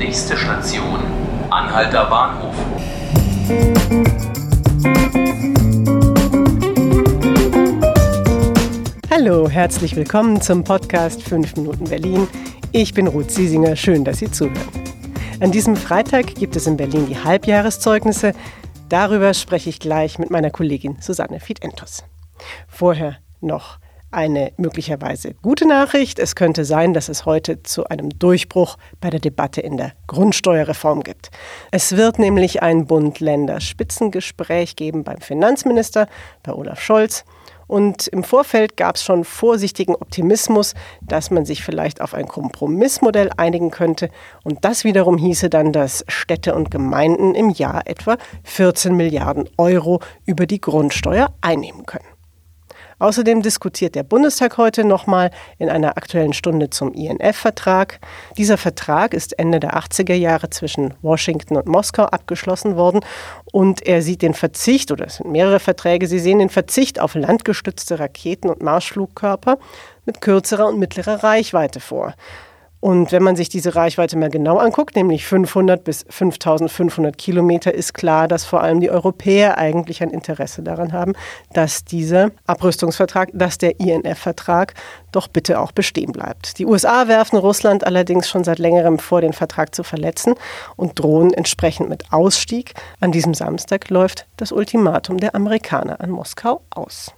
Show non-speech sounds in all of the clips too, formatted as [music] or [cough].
Nächste Station, Anhalter Bahnhof. Hallo, herzlich willkommen zum Podcast 5 Minuten Berlin. Ich bin Ruth Siesinger, schön, dass Sie zuhören. An diesem Freitag gibt es in Berlin die Halbjahreszeugnisse. Darüber spreche ich gleich mit meiner Kollegin Susanne Fiedentus. Vorher noch eine möglicherweise gute Nachricht. Es könnte sein, dass es heute zu einem Durchbruch bei der Debatte in der Grundsteuerreform gibt. Es wird nämlich ein Bund-Länder-Spitzengespräch geben beim Finanzminister, bei Olaf Scholz. Und im Vorfeld gab es schon vorsichtigen Optimismus, dass man sich vielleicht auf ein Kompromissmodell einigen könnte. Und das wiederum hieße dann, dass Städte und Gemeinden im Jahr etwa 14 Milliarden Euro über die Grundsteuer einnehmen können. Außerdem diskutiert der Bundestag heute nochmal in einer aktuellen Stunde zum INF-Vertrag. Dieser Vertrag ist Ende der 80er Jahre zwischen Washington und Moskau abgeschlossen worden und er sieht den Verzicht, oder es sind mehrere Verträge, sie sehen den Verzicht auf landgestützte Raketen und Marschflugkörper mit kürzerer und mittlerer Reichweite vor. Und wenn man sich diese Reichweite mal genau anguckt, nämlich 500 bis 5500 Kilometer, ist klar, dass vor allem die Europäer eigentlich ein Interesse daran haben, dass dieser Abrüstungsvertrag, dass der INF-Vertrag doch bitte auch bestehen bleibt. Die USA werfen Russland allerdings schon seit längerem vor, den Vertrag zu verletzen und drohen entsprechend mit Ausstieg. An diesem Samstag läuft das Ultimatum der Amerikaner an Moskau aus.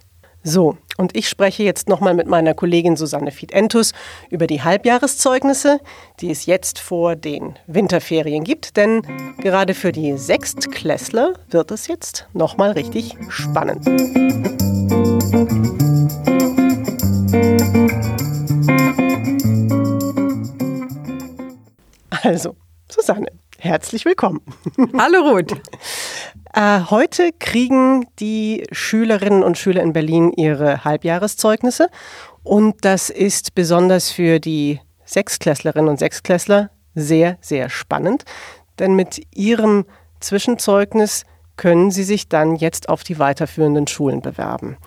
So, und ich spreche jetzt nochmal mit meiner Kollegin Susanne Fiedentus über die Halbjahreszeugnisse, die es jetzt vor den Winterferien gibt. Denn gerade für die Sechstklässler wird es jetzt nochmal richtig spannend. Also, Susanne, herzlich willkommen. [laughs] Hallo Ruth. Äh, heute kriegen die Schülerinnen und Schüler in Berlin ihre Halbjahreszeugnisse und das ist besonders für die Sechsklässlerinnen und Sechsklässler sehr, sehr spannend, denn mit ihrem Zwischenzeugnis können sie sich dann jetzt auf die weiterführenden Schulen bewerben.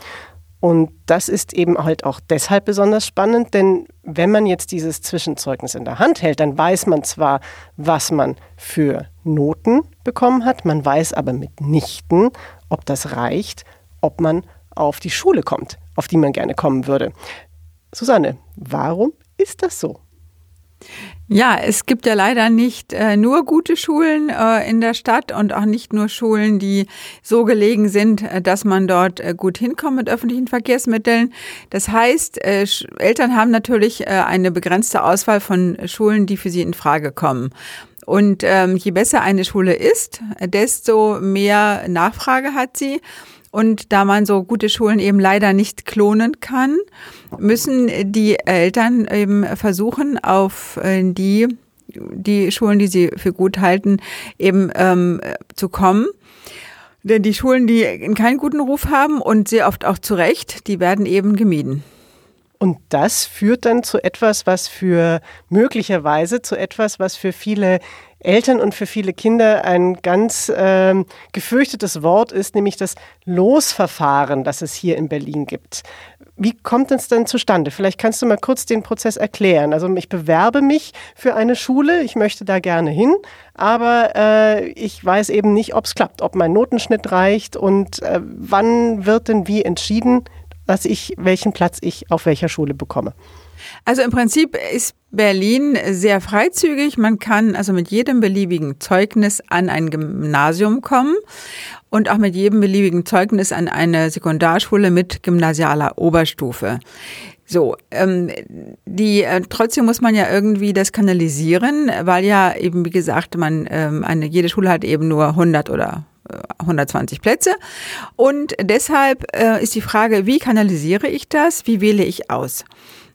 Und das ist eben halt auch deshalb besonders spannend, denn wenn man jetzt dieses Zwischenzeugnis in der Hand hält, dann weiß man zwar, was man für Noten bekommen hat, man weiß aber mitnichten, ob das reicht, ob man auf die Schule kommt, auf die man gerne kommen würde. Susanne, warum ist das so? Ja, es gibt ja leider nicht äh, nur gute Schulen äh, in der Stadt und auch nicht nur Schulen, die so gelegen sind, äh, dass man dort äh, gut hinkommt mit öffentlichen Verkehrsmitteln. Das heißt, äh, Eltern haben natürlich äh, eine begrenzte Auswahl von Schulen, die für sie in Frage kommen. Und ähm, je besser eine Schule ist, desto mehr Nachfrage hat sie. Und da man so gute Schulen eben leider nicht klonen kann, müssen die Eltern eben versuchen, auf äh, die, die Schulen, die sie für gut halten, eben ähm, zu kommen. Denn die Schulen, die keinen guten Ruf haben und sehr oft auch zu Recht, die werden eben gemieden. Und das führt dann zu etwas, was für möglicherweise zu etwas, was für viele Eltern und für viele Kinder ein ganz ähm, gefürchtetes Wort ist, nämlich das Losverfahren, das es hier in Berlin gibt. Wie kommt es denn zustande? Vielleicht kannst du mal kurz den Prozess erklären. Also ich bewerbe mich für eine Schule, ich möchte da gerne hin, aber äh, ich weiß eben nicht, ob es klappt, ob mein Notenschnitt reicht und äh, wann wird denn wie entschieden, dass ich welchen Platz ich auf welcher Schule bekomme. Also im Prinzip ist Berlin sehr freizügig. Man kann also mit jedem beliebigen Zeugnis an ein Gymnasium kommen und auch mit jedem beliebigen Zeugnis an eine Sekundarschule mit gymnasialer Oberstufe. So, ähm, die äh, trotzdem muss man ja irgendwie das kanalisieren, weil ja eben wie gesagt man ähm, eine jede Schule hat eben nur 100 oder 120 Plätze. Und deshalb äh, ist die Frage, wie kanalisiere ich das? Wie wähle ich aus?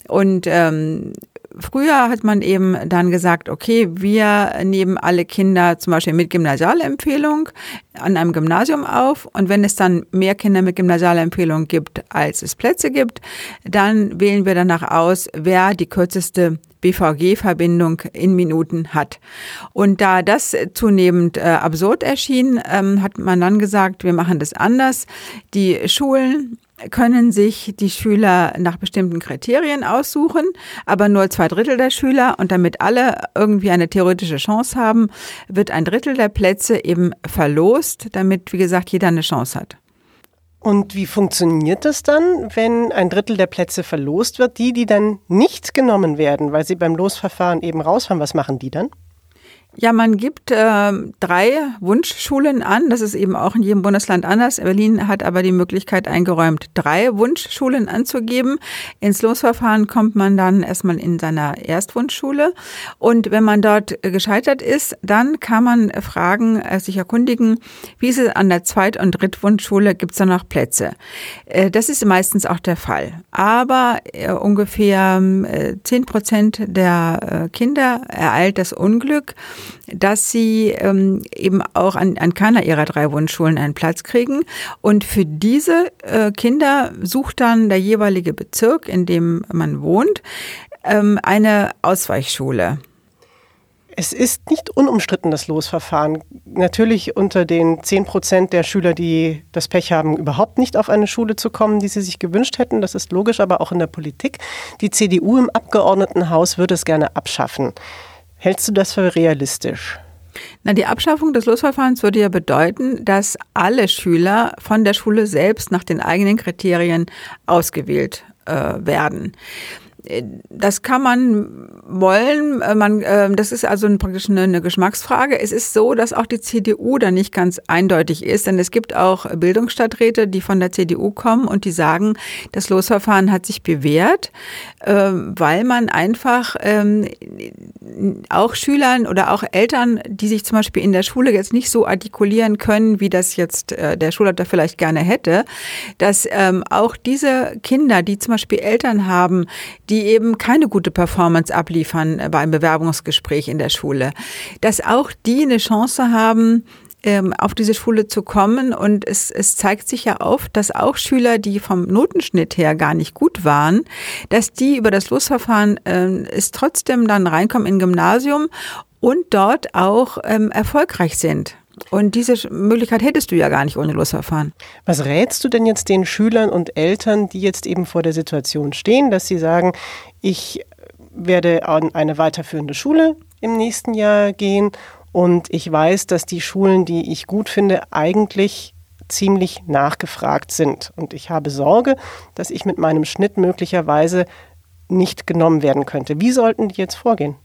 Und ähm, früher hat man eben dann gesagt, okay, wir nehmen alle Kinder zum Beispiel mit Gymnasialempfehlung an einem Gymnasium auf und wenn es dann mehr Kinder mit Gymnasialempfehlung gibt, als es Plätze gibt, dann wählen wir danach aus, wer die kürzeste BVG-Verbindung in Minuten hat. Und da das zunehmend äh, absurd erschien, ähm, hat man dann gesagt, wir machen das anders. Die Schulen können sich die Schüler nach bestimmten Kriterien aussuchen, aber nur zwei Drittel der Schüler. Und damit alle irgendwie eine theoretische Chance haben, wird ein Drittel der Plätze eben verlost, damit, wie gesagt, jeder eine Chance hat. Und wie funktioniert das dann, wenn ein Drittel der Plätze verlost wird? Die, die dann nicht genommen werden, weil sie beim Losverfahren eben rausfahren, was machen die dann? Ja, man gibt äh, drei Wunschschulen an. Das ist eben auch in jedem Bundesland anders. Berlin hat aber die Möglichkeit eingeräumt, drei Wunschschulen anzugeben. Ins Losverfahren kommt man dann erstmal in seiner Erstwunschschule. Und wenn man dort gescheitert ist, dann kann man fragen, äh, sich erkundigen, wie ist es an der Zweit- und Drittwunschschule, gibt es da noch Plätze? Äh, das ist meistens auch der Fall. Aber äh, ungefähr äh, zehn Prozent der äh, Kinder ereilt das Unglück, dass sie ähm, eben auch an, an keiner ihrer drei Wunschschulen einen Platz kriegen. Und für diese äh, Kinder sucht dann der jeweilige Bezirk, in dem man wohnt, ähm, eine Ausweichschule. Es ist nicht unumstritten, das Losverfahren. Natürlich unter den 10 Prozent der Schüler, die das Pech haben, überhaupt nicht auf eine Schule zu kommen, die sie sich gewünscht hätten. Das ist logisch, aber auch in der Politik. Die CDU im Abgeordnetenhaus würde es gerne abschaffen. Hältst du das für realistisch? Na, die Abschaffung des Losverfahrens würde ja bedeuten, dass alle Schüler von der Schule selbst nach den eigenen Kriterien ausgewählt äh, werden. Das kann man wollen. Äh, man, äh, das ist also praktisch eine, eine Geschmacksfrage. Es ist so, dass auch die CDU da nicht ganz eindeutig ist, denn es gibt auch Bildungsstadträte, die von der CDU kommen und die sagen, das Losverfahren hat sich bewährt, ähm, weil man einfach ähm, auch Schülern oder auch Eltern, die sich zum Beispiel in der Schule jetzt nicht so artikulieren können, wie das jetzt äh, der Schulleiter vielleicht gerne hätte, dass ähm, auch diese Kinder, die zum Beispiel Eltern haben, die eben keine gute Performance abliefern beim Bewerbungsgespräch in der Schule, dass auch die eine Chance haben, ähm, auf diese Schule zu kommen. Und es, es zeigt sich ja oft, dass auch Schüler, die vom Notenschnitt her gar nicht gut waren, dass die über das Losverfahren äh, es trotzdem dann reinkommen in Gymnasium und dort auch ähm, erfolgreich sind. Und diese Möglichkeit hättest du ja gar nicht ohne Losverfahren. Was rätst du denn jetzt den Schülern und Eltern, die jetzt eben vor der Situation stehen, dass sie sagen, ich werde an eine weiterführende Schule im nächsten Jahr gehen und ich weiß, dass die Schulen, die ich gut finde, eigentlich ziemlich nachgefragt sind. Und ich habe Sorge, dass ich mit meinem Schnitt möglicherweise nicht genommen werden könnte. Wie sollten die jetzt vorgehen?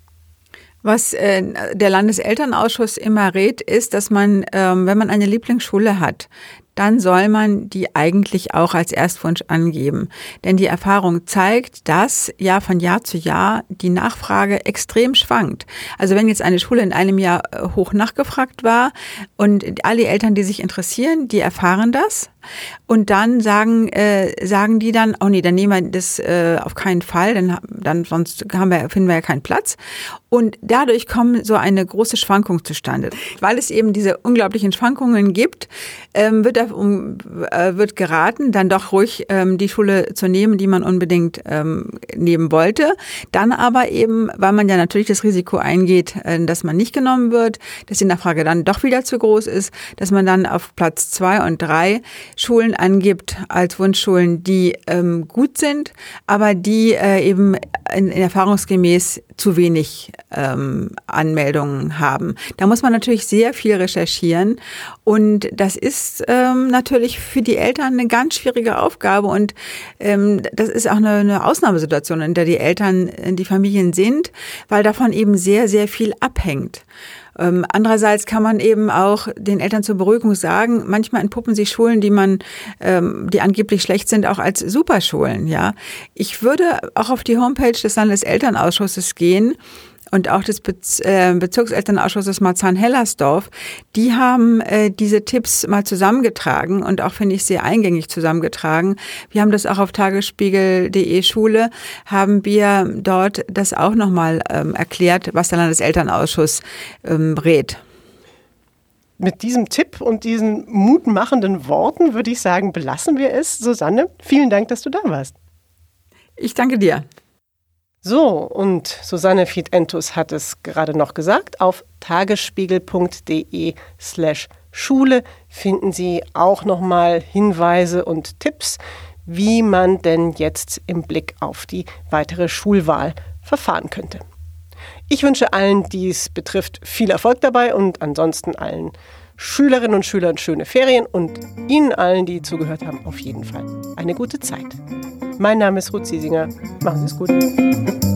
Was äh, der Landeselternausschuss immer rät, ist, dass man, ähm, wenn man eine Lieblingsschule hat, dann soll man die eigentlich auch als Erstwunsch angeben. Denn die Erfahrung zeigt, dass ja von Jahr zu Jahr die Nachfrage extrem schwankt. Also wenn jetzt eine Schule in einem Jahr äh, hoch nachgefragt war und alle Eltern, die sich interessieren, die erfahren das, und dann sagen, äh, sagen die dann, oh nee, dann nehmen wir das äh, auf keinen Fall, dann, dann sonst haben wir, finden wir ja keinen Platz. Und dadurch kommen so eine große Schwankung zustande. Weil es eben diese unglaublichen Schwankungen gibt, ähm, wird, um, äh, wird geraten, dann doch ruhig ähm, die Schule zu nehmen, die man unbedingt ähm, nehmen wollte. Dann aber eben, weil man ja natürlich das Risiko eingeht, äh, dass man nicht genommen wird, dass die Nachfrage dann doch wieder zu groß ist, dass man dann auf Platz zwei und drei Schulen angibt als Wunschschulen, die ähm, gut sind, aber die äh, eben in, in erfahrungsgemäß zu wenig ähm, Anmeldungen haben. Da muss man natürlich sehr viel recherchieren und das ist ähm, natürlich für die Eltern eine ganz schwierige Aufgabe und ähm, das ist auch eine, eine Ausnahmesituation, in der die Eltern, die Familien sind, weil davon eben sehr, sehr viel abhängt. Ähm, andererseits kann man eben auch den Eltern zur Beruhigung sagen, manchmal entpuppen sich Schulen, die man, ähm, die angeblich schlecht sind, auch als Superschulen. Ja, ich würde auch auf die Homepage des Landeselternausschusses gehen und auch des Bez äh, Bezirkselternausschusses Marzahn-Hellersdorf, die haben äh, diese Tipps mal zusammengetragen und auch, finde ich, sehr eingängig zusammengetragen. Wir haben das auch auf tagesspiegel.de Schule, haben wir dort das auch nochmal ähm, erklärt, was der Landeselternausschuss ähm, rät. Mit diesem Tipp und diesen mutmachenden Worten würde ich sagen, belassen wir es. Susanne, vielen Dank, dass du da warst. Ich danke dir. So, und Susanne Fiedentus hat es gerade noch gesagt, auf tagesspiegel.de slash Schule finden Sie auch nochmal Hinweise und Tipps, wie man denn jetzt im Blick auf die weitere Schulwahl verfahren könnte. Ich wünsche allen, die es betrifft, viel Erfolg dabei und ansonsten allen Schülerinnen und Schülern schöne Ferien und Ihnen allen, die zugehört haben, auf jeden Fall eine gute Zeit. Mein Name ist Ruth Ziesinger. Machen Sie es gut.